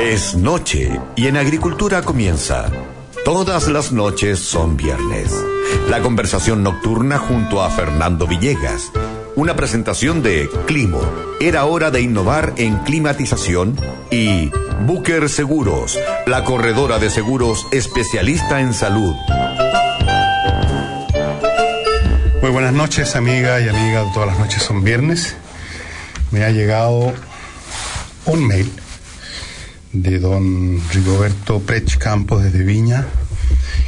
Es noche y en agricultura comienza. Todas las noches son viernes. La conversación nocturna junto a Fernando Villegas. Una presentación de Climo. Era hora de innovar en climatización y Booker Seguros, la corredora de seguros especialista en salud. Muy buenas noches, amiga y amiga. Todas las noches son viernes. Me ha llegado un mail de don Rigoberto Prech Campos desde Viña,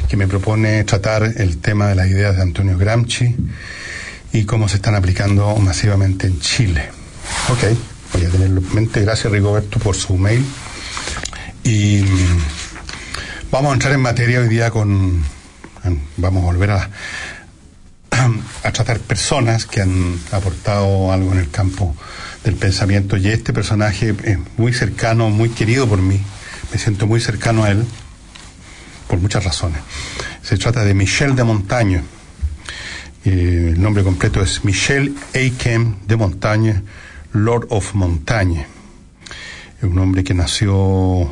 que me propone tratar el tema de las ideas de Antonio Gramsci y cómo se están aplicando masivamente en Chile. Ok, voy a tenerlo en mente. Gracias Rigoberto por su mail. Y vamos a entrar en materia hoy día con... Vamos a volver a, a tratar personas que han aportado algo en el campo del pensamiento y este personaje es muy cercano, muy querido por mí, me siento muy cercano a él por muchas razones. Se trata de Michel de Montagne. Eh, el nombre completo es Michel Eikem de Montagne, Lord of Montagne. Es un hombre que nació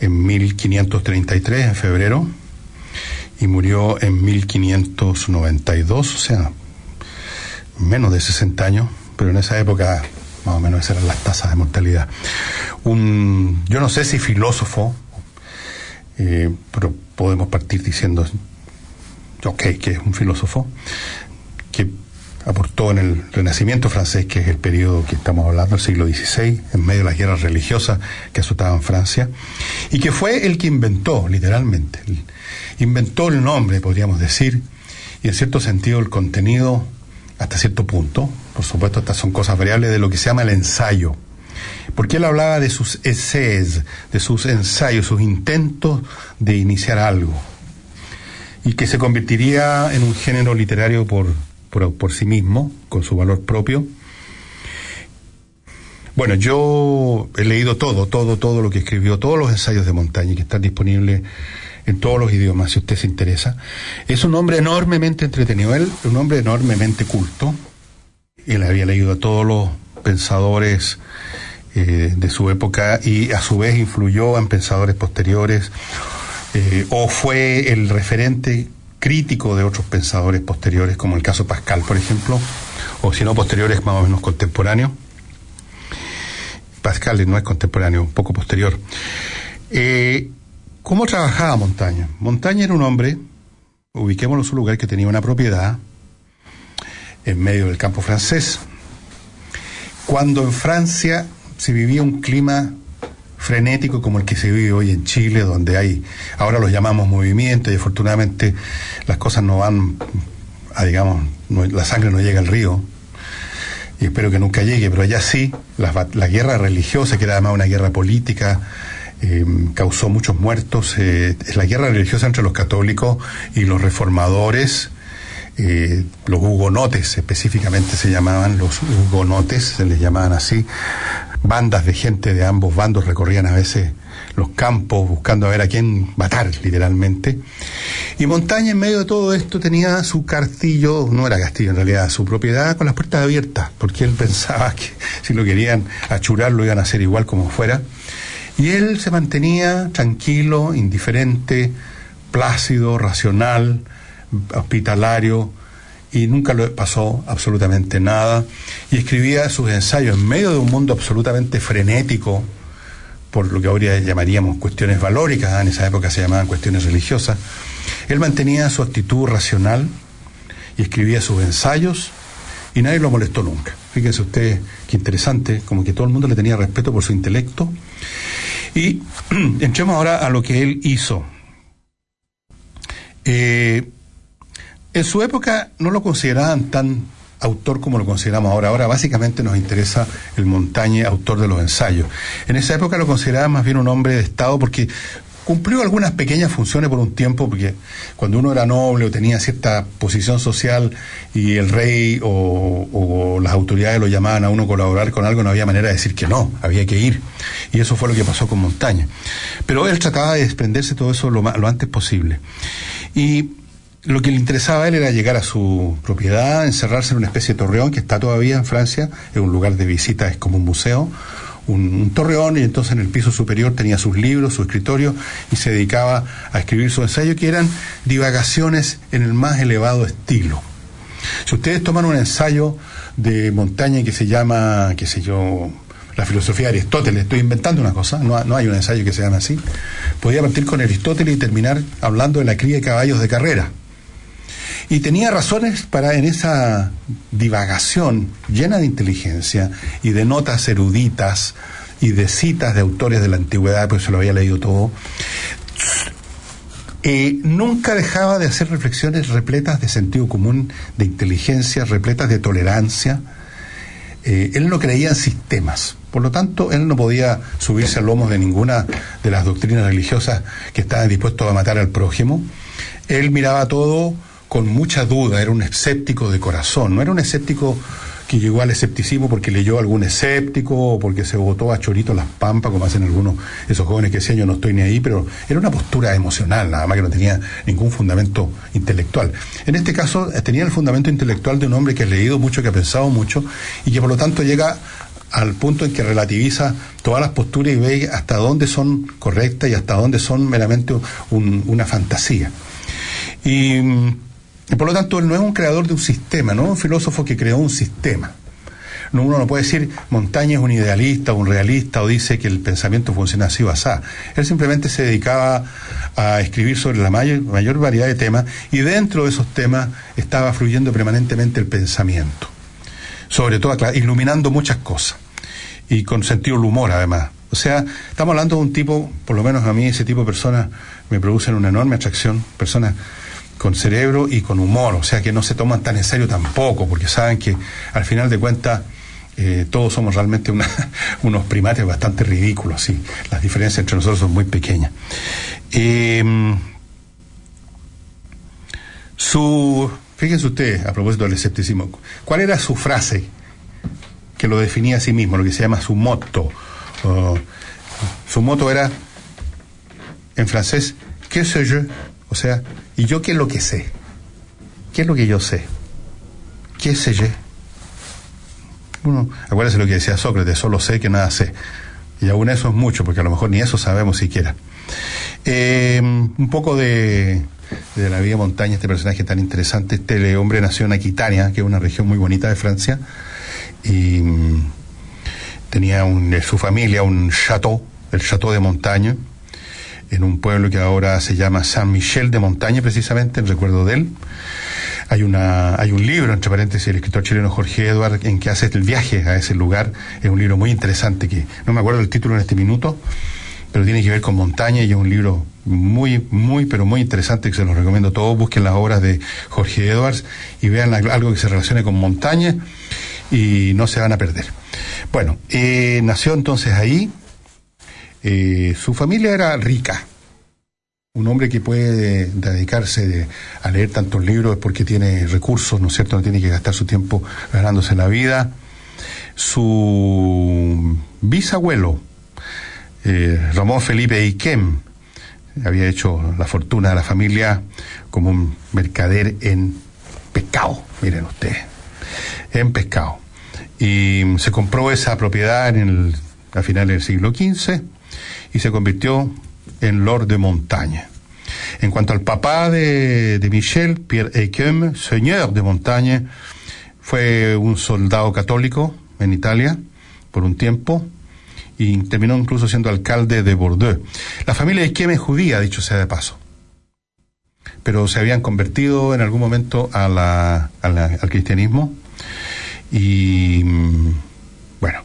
en 1533, en febrero, y murió en 1592, o sea, menos de 60 años pero en esa época más o menos esas eran las tasas de mortalidad. Un, yo no sé si filósofo, eh, pero podemos partir diciendo, ok, que es un filósofo, que aportó en el Renacimiento francés, que es el periodo que estamos hablando, el siglo XVI, en medio de las guerras religiosas que azotaban Francia, y que fue el que inventó, literalmente, inventó el nombre, podríamos decir, y en cierto sentido el contenido hasta cierto punto. Por supuesto, estas son cosas variables de lo que se llama el ensayo. Porque él hablaba de sus essays, de sus ensayos, sus intentos de iniciar algo. Y que se convertiría en un género literario por, por, sí mismo, con su valor propio. Bueno, yo he leído todo, todo, todo lo que escribió, todos los ensayos de montaña que están disponibles en todos los idiomas, si usted se interesa. Es un hombre enormemente entretenido, él un hombre enormemente culto. Él había leído a todos los pensadores eh, de su época y a su vez influyó en pensadores posteriores eh, o fue el referente crítico de otros pensadores posteriores, como el caso Pascal, por ejemplo, o si no posteriores más o menos contemporáneos. Pascal no es contemporáneo, un poco posterior. Eh, ¿Cómo trabajaba Montaña? Montaña era un hombre, ubiquémoslo en su lugar, que tenía una propiedad en medio del campo francés. Cuando en Francia se vivía un clima frenético como el que se vive hoy en Chile, donde hay, ahora los llamamos movimientos y afortunadamente las cosas no van, a, digamos, la sangre no llega al río, y espero que nunca llegue, pero allá sí, la, la guerra religiosa, que era además una guerra política, eh, causó muchos muertos. Eh, la guerra religiosa entre los católicos y los reformadores, eh, los hugonotes específicamente se llamaban, los hugonotes se les llamaban así, bandas de gente de ambos bandos recorrían a veces los campos buscando a ver a quién matar, literalmente. Y Montaña, en medio de todo esto, tenía su castillo, no era castillo en realidad, su propiedad con las puertas abiertas, porque él pensaba que si lo querían achurar lo iban a hacer igual como fuera. Y él se mantenía tranquilo, indiferente, plácido, racional, hospitalario, y nunca le pasó absolutamente nada. Y escribía sus ensayos en medio de un mundo absolutamente frenético, por lo que ahora llamaríamos cuestiones valóricas, en esa época se llamaban cuestiones religiosas. Él mantenía su actitud racional y escribía sus ensayos y nadie lo molestó nunca. Fíjense usted qué interesante, como que todo el mundo le tenía respeto por su intelecto y entremos ahora a lo que él hizo. Eh, en su época no lo consideraban tan autor como lo consideramos ahora. Ahora básicamente nos interesa el Montañe, autor de los ensayos. En esa época lo consideraban más bien un hombre de Estado porque cumplió algunas pequeñas funciones por un tiempo, porque cuando uno era noble o tenía cierta posición social y el rey o, las autoridades lo llamaban a uno colaborar con algo, no había manera de decir que no, había que ir. Y eso fue lo que pasó con Montaña. Pero él trataba de desprenderse todo eso lo, lo antes posible. Y lo que le interesaba a él era llegar a su propiedad, encerrarse en una especie de torreón que está todavía en Francia, es un lugar de visita, es como un museo, un, torreón y entonces en el piso superior tenía sus libros, su escritorio y se dedicaba a escribir su ensayo que eran divagaciones en el más elevado estilo. Si ustedes toman un ensayo de montaña que se llama, qué sé yo, la filosofía de Aristóteles, estoy inventando una cosa, no, no hay un ensayo que se llame así, podía partir con Aristóteles y terminar hablando de la cría de caballos de carrera. Y tenía razones para en esa divagación llena de inteligencia y de notas eruditas y de citas de autores de la antigüedad, pues se lo había leído todo, eh, nunca dejaba de hacer reflexiones repletas de sentido común, de inteligencia, repletas de tolerancia. Eh, él no creía en sistemas, por lo tanto, él no podía subirse al lomo de ninguna de las doctrinas religiosas que estaban dispuestos a matar al prójimo. Él miraba todo con mucha duda, era un escéptico de corazón, no era un escéptico que llegó al escepticismo porque leyó algún escéptico o porque se votó a chorito las pampas, como hacen algunos esos jóvenes que decían yo no estoy ni ahí, pero era una postura emocional, nada más que no tenía ningún fundamento intelectual. En este caso eh, tenía el fundamento intelectual de un hombre que ha leído mucho, que ha pensado mucho y que por lo tanto llega al punto en que relativiza todas las posturas y ve hasta dónde son correctas y hasta dónde son meramente una fantasía. Y y por lo tanto, él no es un creador de un sistema, no es un filósofo que creó un sistema. No, uno no puede decir Montaña es un idealista o un realista o dice que el pensamiento funciona así o así. Él simplemente se dedicaba a escribir sobre la mayor, mayor variedad de temas y dentro de esos temas estaba fluyendo permanentemente el pensamiento. Sobre todo iluminando muchas cosas y con sentido del humor además. O sea, estamos hablando de un tipo, por lo menos a mí ese tipo de personas me producen una enorme atracción, personas con cerebro y con humor, o sea que no se toman tan en serio tampoco, porque saben que al final de cuentas eh, todos somos realmente unos primates bastante ridículos, sí. las diferencias entre nosotros son muy pequeñas. Em, su, fíjense usted, a propósito del escepticismo, ¿cuál era su frase que lo definía a sí mismo, lo que se llama su moto? su moto era, en francés, ¿qué sé yo? O sea, ¿y yo qué es lo que sé? ¿Qué es lo que yo sé? ¿Qué sé yo? Bueno, acuérdense lo que decía Sócrates, solo sé que nada sé. Y aún eso es mucho, porque a lo mejor ni eso sabemos siquiera. Eh, un poco de, de la vida montaña, este personaje tan interesante. Este hombre nació en Aquitania, que es una región muy bonita de Francia, y mm, tenía un, su familia un chateau, el chateau de montaña, en un pueblo que ahora se llama San Michel de Montaña, precisamente, en recuerdo de él. Hay, una, hay un libro, entre paréntesis, el escritor chileno Jorge Eduard, en que hace el viaje a ese lugar. Es un libro muy interesante que no me acuerdo el título en este minuto, pero tiene que ver con montaña y es un libro muy, muy, pero muy interesante que se los recomiendo a todos. Busquen las obras de Jorge Edwards y vean algo que se relacione con montaña y no se van a perder. Bueno, eh, nació entonces ahí, eh, su familia era rica. Un hombre que puede dedicarse a leer tantos libros porque tiene recursos, ¿no es cierto? No tiene que gastar su tiempo ganándose la vida. Su bisabuelo, eh, Ramón Felipe Iquem, había hecho la fortuna de la familia como un mercader en pescado, miren ustedes, en pescado. Y se compró esa propiedad en el, a finales del siglo XV y se convirtió en Lord de Montaña. En cuanto al papá de, de Michel, Pierre Equem, señor de Montaña, fue un soldado católico en Italia por un tiempo y terminó incluso siendo alcalde de Bordeaux. La familia Equem es judía, dicho sea de paso, pero se habían convertido en algún momento al cristianismo y mm, bueno,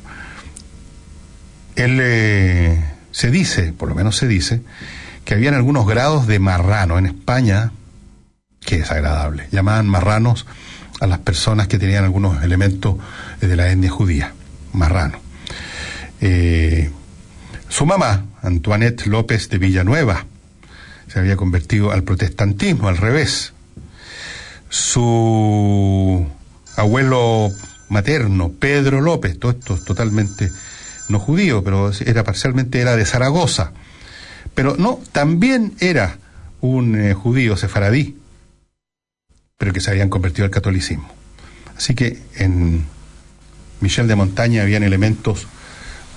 él... Eh, se dice, por lo menos se dice, que habían algunos grados de marrano en España, que es agradable, llamaban marranos a las personas que tenían algunos elementos de la etnia judía, marrano. Eh, su mamá, Antoinette López de Villanueva, se había convertido al protestantismo, al revés. Su abuelo materno, Pedro López, todo esto es totalmente no judío, pero era parcialmente era de Zaragoza. Pero no, también era un eh, judío sefaradí, pero que se habían convertido al catolicismo. Así que en Michel de Montaña habían elementos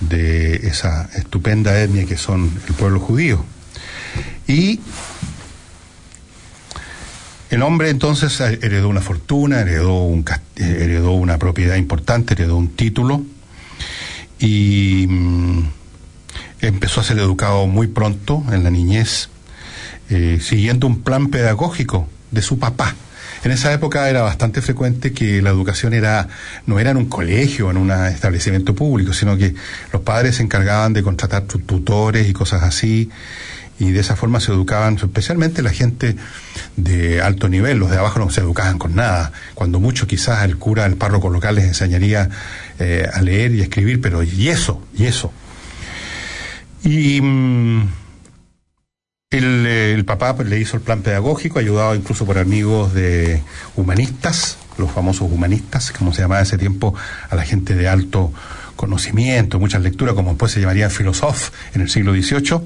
de esa estupenda etnia que son el pueblo judío. Y el hombre entonces heredó una fortuna, heredó, un, heredó una propiedad importante, heredó un título y mm, empezó a ser educado muy pronto en la niñez, eh, siguiendo un plan pedagógico de su papá. En esa época era bastante frecuente que la educación era no era en un colegio, en un establecimiento público, sino que los padres se encargaban de contratar tutores y cosas así, y de esa forma se educaban, especialmente la gente de alto nivel, los de abajo no se educaban con nada, cuando mucho quizás el cura, el párroco local les enseñaría eh, a leer y escribir, pero y eso, y eso. Y mm, el, papá pues, le hizo el plan pedagógico, ayudado incluso por amigos de humanistas, los famosos humanistas, como se llamaba ese tiempo a la gente de alto conocimiento, muchas lecturas, como después se llamaría filósofo en el siglo XVIII.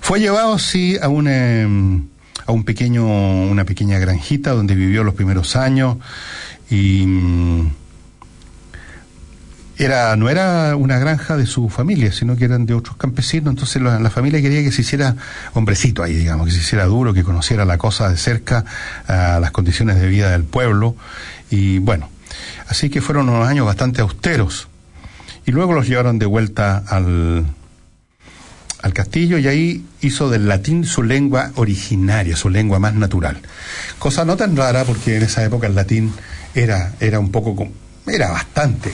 Fue llevado, sí, a un, em, a un pequeño, una pequeña granjita donde vivió los primeros años y mm, era no era una granja de su familia, sino que eran de otros campesinos, entonces la, familia quería que se hiciera hombrecito ahí, digamos, que se hiciera duro, que conociera la cosa de cerca, las condiciones de vida del pueblo, y bueno, así que fueron unos años bastante austeros, y luego los llevaron de vuelta al, al castillo y ahí hizo del latín su lengua originaria, su lengua más natural. Cosa no tan rara porque en esa época el latín era, era un poco, era bastante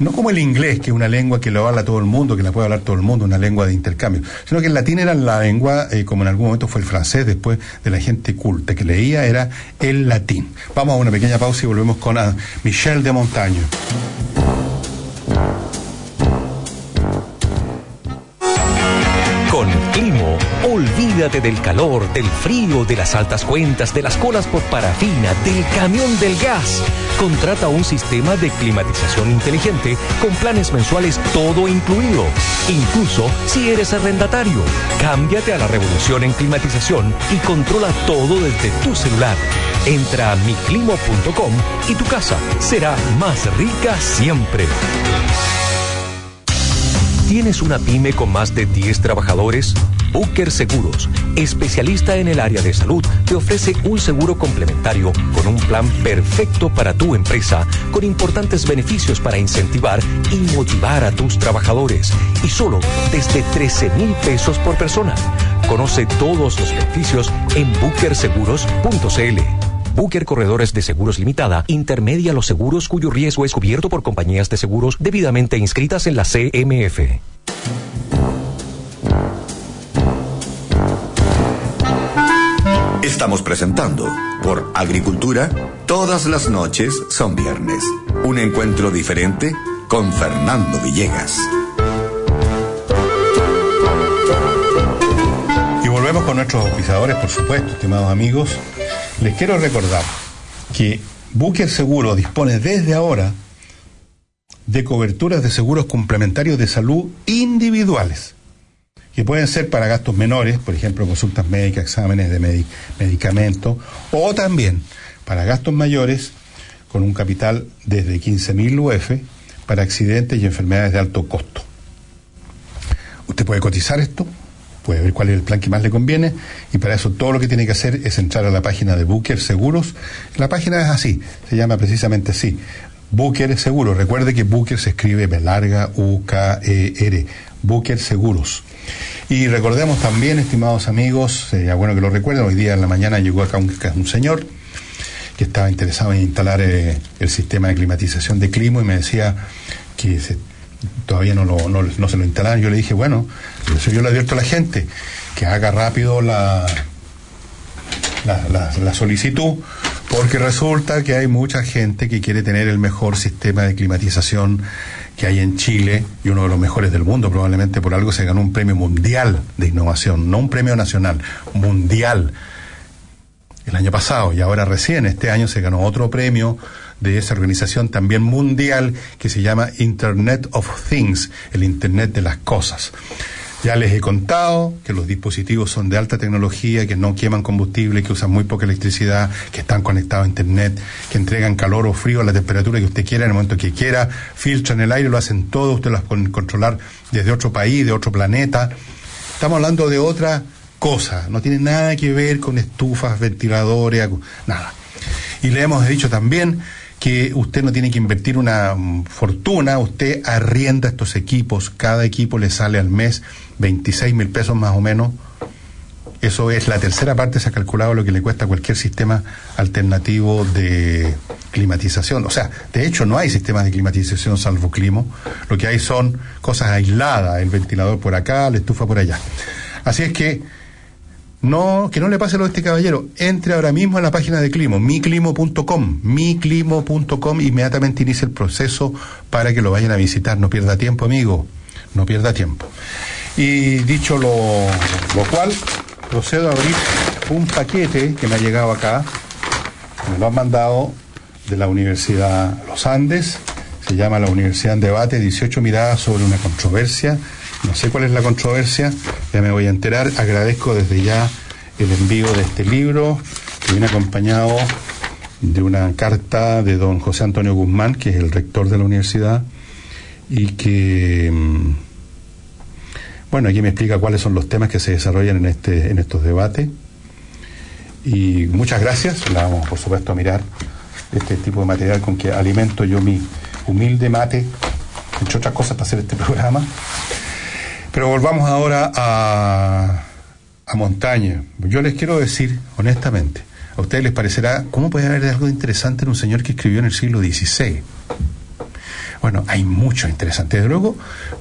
no como el inglés, que es una lengua que lo habla todo el mundo, que la puede hablar todo el mundo, una lengua de intercambio, sino que el latín era la lengua, eh, como en algún momento fue el francés, después de la gente culta, que leía era el latín. Vamos a una pequeña pausa y volvemos con a Michel de Montaño. Olvídate del calor, del frío, de las altas cuentas, de las colas por parafina, del camión del gas. Contrata un sistema de climatización inteligente con planes mensuales todo incluido. Incluso si eres arrendatario. Cámbiate a la revolución en climatización y controla todo desde tu celular. Entra a miclimo.com y tu casa será más rica siempre. ¿Tienes una pyme con más de 10 trabajadores? Booker Seguros, especialista en el área de salud, te ofrece un seguro complementario con un plan perfecto para tu empresa, con importantes beneficios para incentivar y motivar a tus trabajadores. Y solo desde 13 mil pesos por persona. Conoce todos los beneficios en bookerseguros.cl. Booker Corredores de Seguros Limitada intermedia los seguros cuyo riesgo es cubierto por compañías de seguros debidamente inscritas en la CMF. Estamos presentando por Agricultura, todas las noches son viernes. Un encuentro diferente con Fernando Villegas. Y volvemos con nuestros pisadores, por supuesto, estimados amigos. Les quiero recordar que Booker Seguro dispone desde ahora de coberturas de seguros complementarios de salud individuales, que pueden ser para gastos menores, por ejemplo, consultas médicas, exámenes de medicamentos, o también para gastos mayores con un capital desde 15.000 UF para accidentes y enfermedades de alto costo. Usted puede cotizar esto puede ver cuál es el plan que más le conviene y para eso todo lo que tiene que hacer es entrar a la página de Booker Seguros. La página es así, se llama precisamente así. Booker Seguros. Recuerde que Booker se escribe B larga U K E R. Booker Seguros. Y recordemos también, estimados amigos, sería bueno que lo recuerden, hoy día en la mañana llegó acá un, señor que estaba interesado en instalar eh, el sistema de climatización de Climo y me decía que todavía no, lo, no, se lo instalaron. Yo le dije, bueno, eso yo le advierto a la gente, que haga rápido la, la, la, solicitud, porque resulta que hay mucha gente que quiere tener el mejor sistema de climatización que hay en Chile y uno de los mejores del mundo, probablemente por algo se ganó un premio mundial de innovación, no un premio nacional, mundial el año pasado y ahora recién este año se ganó otro premio de esa organización también mundial que se llama Internet of Things, el Internet de las Cosas. Ya les he contado que los dispositivos son de alta tecnología, que no queman combustible, que usan muy poca electricidad, que están conectados a Internet, que entregan calor o frío a la temperatura que usted quiera en el momento que quiera, filtran el aire, lo hacen todo, usted las puede controlar desde otro país, de otro planeta. Estamos hablando de otra cosa, no tiene nada que ver con estufas, ventiladores, nada. Y le hemos dicho también que usted no tiene que invertir una fortuna, usted arrienda estos equipos, cada equipo le sale al mes 26 mil pesos más o menos. Eso es la tercera parte, se ha calculado lo que le cuesta cualquier sistema alternativo de climatización. O sea, de hecho no hay sistemas de climatización salvo climo. Lo que hay son cosas aisladas, el ventilador por acá, la estufa por allá. Así es que no, que no le pase lo a este caballero. Entre ahora mismo en la página de Climo, miclimo.com, miclimo.com, inmediatamente inicia el proceso para que lo vayan a visitar. No pierda tiempo, amigo. No pierda tiempo. Y dicho lo, lo cual, procedo a abrir un paquete que me ha llegado acá. Me lo han mandado de la Universidad Los Andes. Se llama la Universidad en Debate, 18 miradas sobre una controversia no sé cuál es la controversia, ya me voy a enterar. Agradezco desde ya el envío de este libro, que viene acompañado de una carta de don José Antonio Guzmán, que es el rector de la universidad, y que, mm, bueno, aquí me explica cuáles son los temas que se desarrollan en, este, en estos debates. Y muchas gracias, la vamos por supuesto a mirar este tipo de material con que alimento yo mi humilde mate, entre otras cosas, para hacer este programa. Pero volvamos ahora a, a Montaña. Yo les quiero decir, honestamente, a ustedes les parecerá, ¿cómo puede haber algo interesante en un señor que escribió en el siglo XVI? Bueno, hay mucho interesante. Desde luego,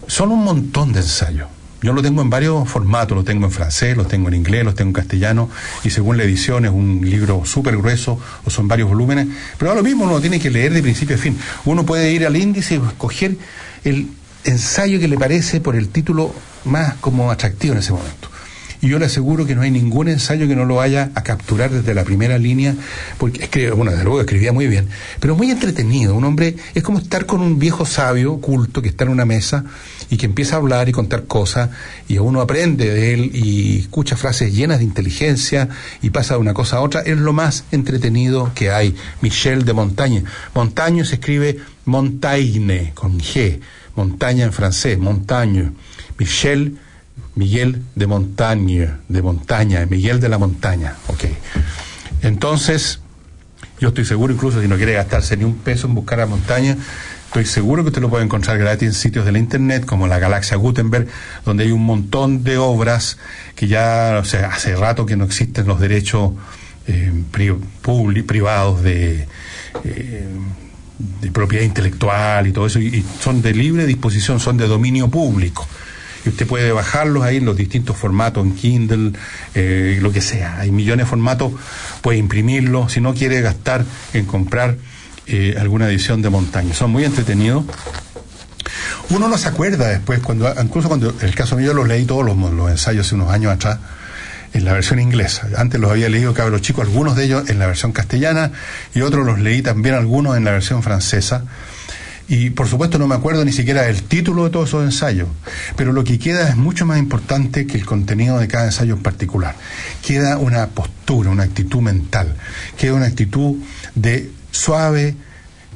son un montón de ensayos. Yo lo tengo en varios formatos, lo tengo en francés, lo tengo en inglés, lo tengo en castellano, y según la edición es un libro súper grueso o son varios volúmenes, pero lo mismo uno tiene que leer de principio a fin. Uno puede ir al índice y escoger el ensayo que le parece por el título más como atractivo en ese momento. Y yo le aseguro que no hay ningún ensayo que no lo vaya a capturar desde la primera línea, porque es que, bueno, desde luego escribía muy bien, pero muy entretenido. Un hombre es como estar con un viejo sabio, culto, que está en una mesa y que empieza a hablar y contar cosas, y uno aprende de él y escucha frases llenas de inteligencia y pasa de una cosa a otra. Es lo más entretenido que hay. Michel de Montaña. Montaño se escribe Montaigne, con G montaña en francés, montaña. Michel, Miguel de Montaña, de montaña, Miguel de la montaña, ok. Entonces, yo estoy seguro, incluso si no quiere gastarse ni un peso en buscar a montaña, estoy seguro que usted lo puede encontrar gratis en sitios de la internet, como la Galaxia Gutenberg, donde hay un montón de obras que ya, o sea, hace rato que no existen los derechos eh, privados. Eh, de propiedad intelectual y todo eso, y, son de libre disposición, son de dominio público. Y usted puede bajarlos ahí en los distintos formatos, en Kindle, eh, lo que sea. Hay millones de formatos, puede imprimirlos, si no quiere gastar en comprar eh, alguna edición de montaña. Son muy entretenidos. Uno no se acuerda después, cuando incluso cuando, el caso mío, los leí todos los, los ensayos hace unos años atrás, en la versión inglesa. Antes los había leído cabros chicos, algunos de ellos en la versión castellana y otros los leí también algunos en la versión francesa. Y por supuesto no me acuerdo ni siquiera del título de todos esos ensayos, pero lo que queda es mucho más importante que el contenido de cada ensayo en particular. Queda una postura, una actitud mental, queda una actitud de suave,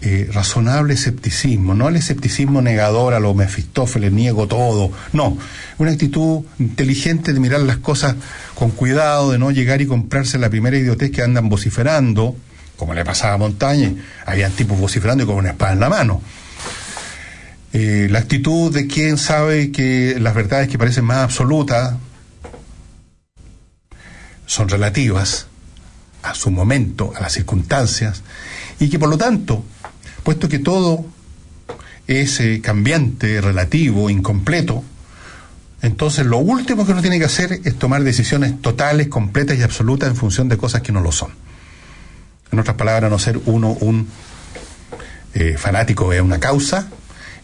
eh, razonable escepticismo, no el escepticismo negador a lo Mefistófeles, niego todo, no, una actitud inteligente de mirar las cosas con cuidado, de no llegar y comprarse la primera idiotez que andan vociferando, como le pasaba a Montaña, habían tipos vociferando y con una espada en la mano. Eh, la actitud de quien sabe que las verdades que parecen más absolutas son relativas a su momento, a las circunstancias, y que por lo tanto puesto que todo es eh, cambiante, relativo, incompleto, entonces lo último que uno tiene que hacer es tomar decisiones totales, completas y absolutas en función de cosas que no lo son. En otras palabras, no ser uno un eh, fanático de una causa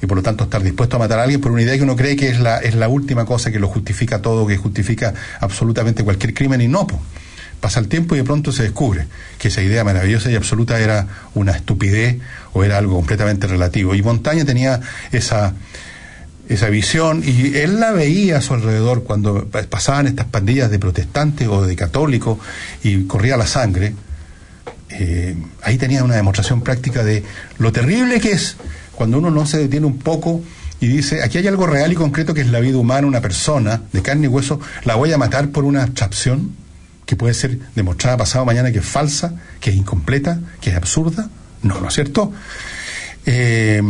y por lo tanto estar dispuesto a matar a alguien por una idea que uno cree que es la, es la última cosa que lo justifica todo, que justifica absolutamente cualquier crimen y no. Pasa el tiempo y de pronto se descubre que esa idea maravillosa y absoluta era una estupidez o era algo completamente relativo. Y Montaña tenía esa, esa visión y él la veía a su alrededor cuando pasaban estas pandillas de protestantes o de católicos y corría la sangre. Eh, ahí tenía una demostración práctica de lo terrible que es cuando uno no se detiene un poco y dice, aquí hay algo real y concreto que es la vida humana, una persona de carne y hueso, la voy a matar por una abstracción que puede ser demostrada pasado mañana que es falsa, que es incompleta, que es absurda. No, ¿no es cierto? Eh,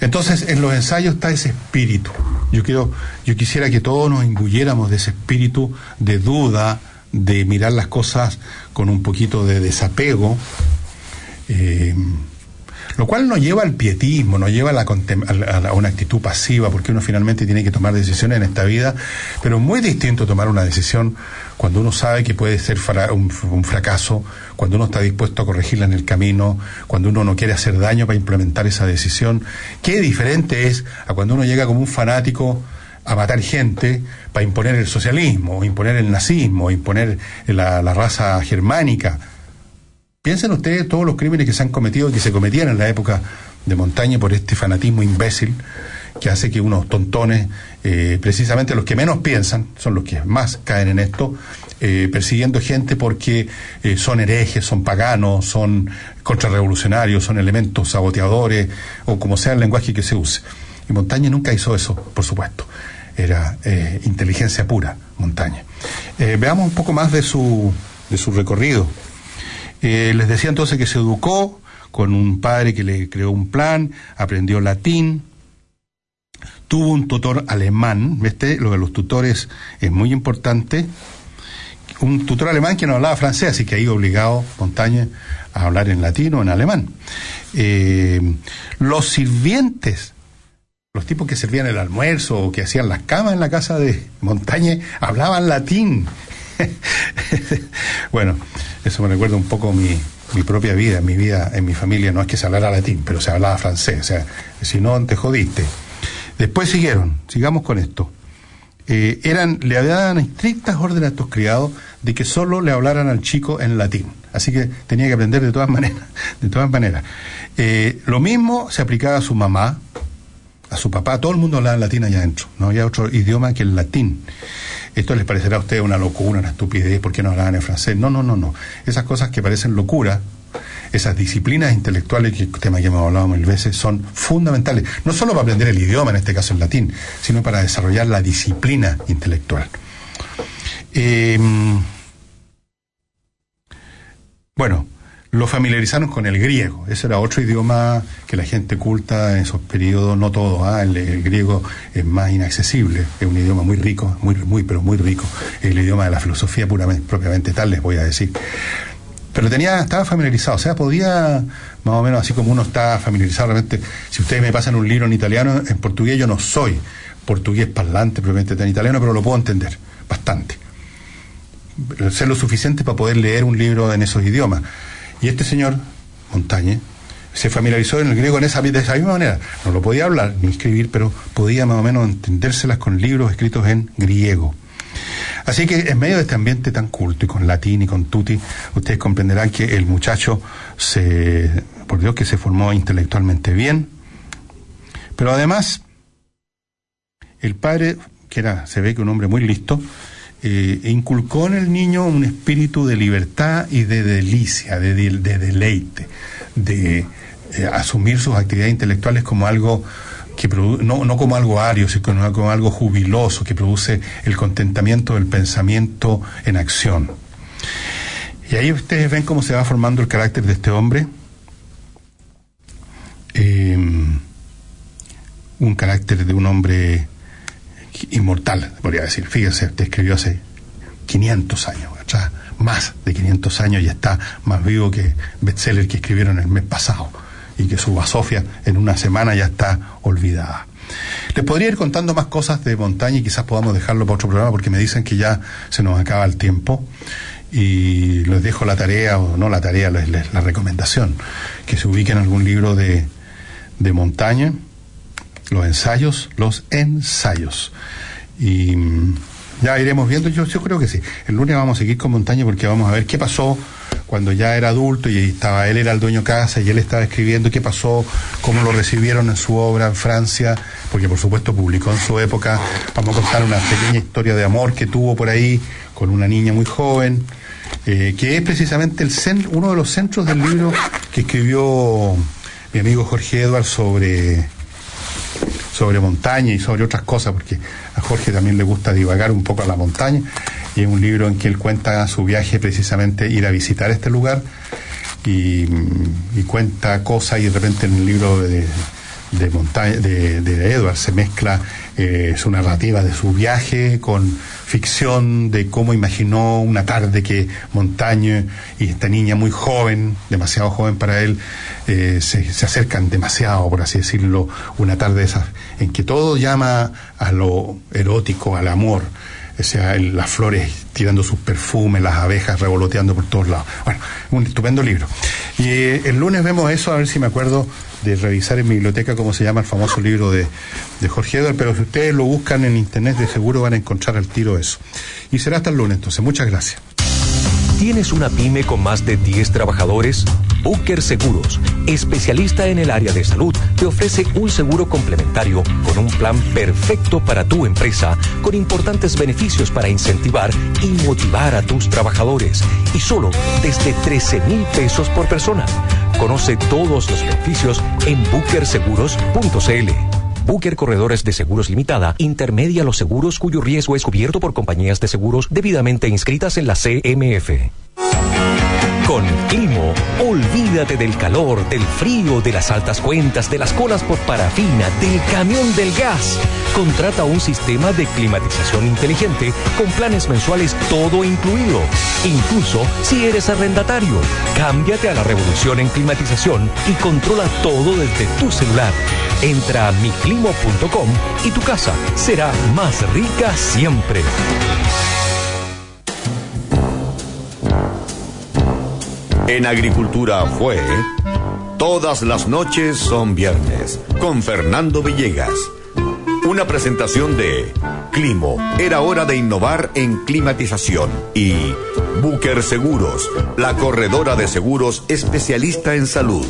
entonces, en los ensayos está ese espíritu. Yo quiero, yo quisiera que todos nos imbuyéramos de ese espíritu de duda, de mirar las cosas con un poquito de desapego. Eh, lo cual no lleva al pietismo, no lleva a, la, a, una actitud pasiva, porque uno finalmente tiene que tomar decisiones en esta vida, pero muy distinto tomar una decisión cuando uno sabe que puede ser un, fracaso, cuando uno está dispuesto a corregirla en el camino, cuando uno no quiere hacer daño para implementar esa decisión. Qué diferente es a cuando uno llega como un fanático a matar gente para imponer el socialismo, imponer el nazismo, imponer la raza germánica Piensen ustedes todos los crímenes que se han cometido y que se cometían en la época de montaña por este fanatismo imbécil que hace que unos tontones, eh, precisamente los que menos piensan, son los que más caen en esto, eh, persiguiendo gente porque eh, son herejes, son paganos, son contrarrevolucionarios, son elementos saboteadores, o como sea el lenguaje que se use. Y Montaña nunca hizo eso, por supuesto. Era inteligencia pura, Montaña. veamos un poco más de su, de su recorrido. Eh, les decía entonces que se educó con un padre que le creó un plan, aprendió latín, tuvo un tutor alemán, ¿viste? Lo de los tutores es muy importante. Un tutor alemán que no hablaba francés, así que ahí obligado Montaña a hablar en latín o en alemán. Eh, los sirvientes, los tipos que servían el almuerzo o que hacían las camas en la casa de Montaña, hablaban latín. bueno, eso me recuerda un poco mi, propia vida, mi vida en mi familia. No es que se hablara latín, pero se hablaba francés. O sea, si no, te jodiste. Después siguieron, sigamos con esto. Eh, eran, le habían estrictas órdenes a estos criados de que solo le hablaran al chico en latín. Así que tenía que aprender de todas maneras. De todas maneras. Eh, lo mismo se aplicaba a su mamá, a su papá, todo el mundo hablaba latín allá adentro. No había otro idioma que el latín. Esto les parecerá a ustedes una locura, una estupidez, ¿por qué no hablaban en francés? No, no, no, no. Esas cosas que parecen locura, esas disciplinas intelectuales, que tema que hemos hablado mil veces, son fundamentales. No solo para aprender el idioma, en este caso el latín, sino para desarrollar la disciplina intelectual. Eh, bueno, lo familiarizaron con el griego. Ese era otro idioma que la gente culta en esos periodos, no todo, ¿ah? el, griego es más inaccesible, es un idioma muy rico, muy, muy, pero muy rico, el idioma de la filosofía puramente, propiamente tal, les voy a decir. Pero tenía, estaba familiarizado, o sea, podía, más o menos así como uno está familiarizado, realmente, si ustedes me pasan un libro en italiano, en portugués yo no soy portugués parlante propiamente en italiano, pero lo puedo entender bastante. Ser lo suficiente para poder leer un libro en esos idiomas y este señor, Montañe, se familiarizó en el griego en esa, de esa misma manera. No lo podía hablar ni escribir, pero podía más o menos entendérselas con libros escritos en griego. Así que en medio de este ambiente tan culto y con latín y con tutti, ustedes comprenderán que el muchacho se, por Dios que se formó intelectualmente bien, pero además el padre, que era, se ve que un hombre muy listo, eh, inculcó en el niño un espíritu de libertad y de delicia, de, deleite, de eh, asumir sus actividades intelectuales como algo que no, no como algo ario, sino como algo jubiloso que produce el contentamiento del pensamiento en acción. Y ahí ustedes ven cómo se va formando el carácter de este hombre. Eh, un carácter de un hombre inmortal, podría decir. Fíjense, te escribió hace 500 años, atrás, más de 500 años y está más vivo que bestseller que escribieron el mes pasado y que su basofia en una semana ya está olvidada. Les podría ir contando más cosas de montaña y quizás podamos dejarlo para otro programa porque me dicen que ya se nos acaba el tiempo y les dejo la tarea, o no la tarea, la, la recomendación, que se ubique en algún libro de, de montaña los ensayos, los ensayos. Y mm, ya iremos viendo, yo, creo que sí. El lunes vamos a seguir con Montaña porque vamos a ver qué pasó cuando ya era adulto y estaba él era el dueño casa y él estaba escribiendo qué pasó, cómo lo recibieron en su obra en Francia, porque por supuesto publicó en su época. Vamos a contar una pequeña historia de amor que tuvo por ahí con una niña muy joven, eh, que es precisamente el uno de los centros del libro que escribió mi amigo Jorge Edward sobre sobre montaña y sobre otras cosas, porque a Jorge también le gusta divagar un poco a la montaña, y es un libro en que él cuenta su viaje precisamente ir a visitar este lugar y, cuenta cosas y de repente en el libro de, de, montaña, de, de Edward se mezcla eh, su narrativa de su viaje con ficción de cómo imaginó una tarde que Montaño y esta niña muy joven, demasiado joven para él, eh, se, se, acercan demasiado, por así decirlo, una tarde esas en que todo llama a lo erótico, al amor sea, las flores tirando sus perfumes, las abejas revoloteando por todos lados. Bueno, un estupendo libro. Y eh, el lunes vemos eso, a ver si me acuerdo de revisar en mi biblioteca cómo se llama el famoso libro de, de Jorge Edward, pero si ustedes lo buscan en internet de seguro van a encontrar al tiro eso. Y será hasta el lunes entonces. Muchas gracias. ¿Tienes una pyme con más de 10 trabajadores? Booker Seguros, especialista en el área de salud, te ofrece un seguro complementario con un plan perfecto para tu empresa, con importantes beneficios para incentivar y motivar a tus trabajadores. Y solo desde 13 mil pesos por persona. Conoce todos los beneficios en bookerseguros.cl. Booker Corredores de Seguros Limitada intermedia los seguros cuyo riesgo es cubierto por compañías de seguros debidamente inscritas en la CMF. Olvídate del calor, del frío, de las altas cuentas, de las colas por parafina, del camión del gas. Contrata un sistema de climatización inteligente con planes mensuales todo incluido. Incluso si eres arrendatario, cámbiate a la revolución en climatización y controla todo desde tu celular. Entra a miclimo.com y tu casa será más rica siempre. En Agricultura fue Todas las noches son viernes con Fernando Villegas. Una presentación de Climo. Era hora de innovar en climatización. Y Booker Seguros, la corredora de seguros especialista en salud.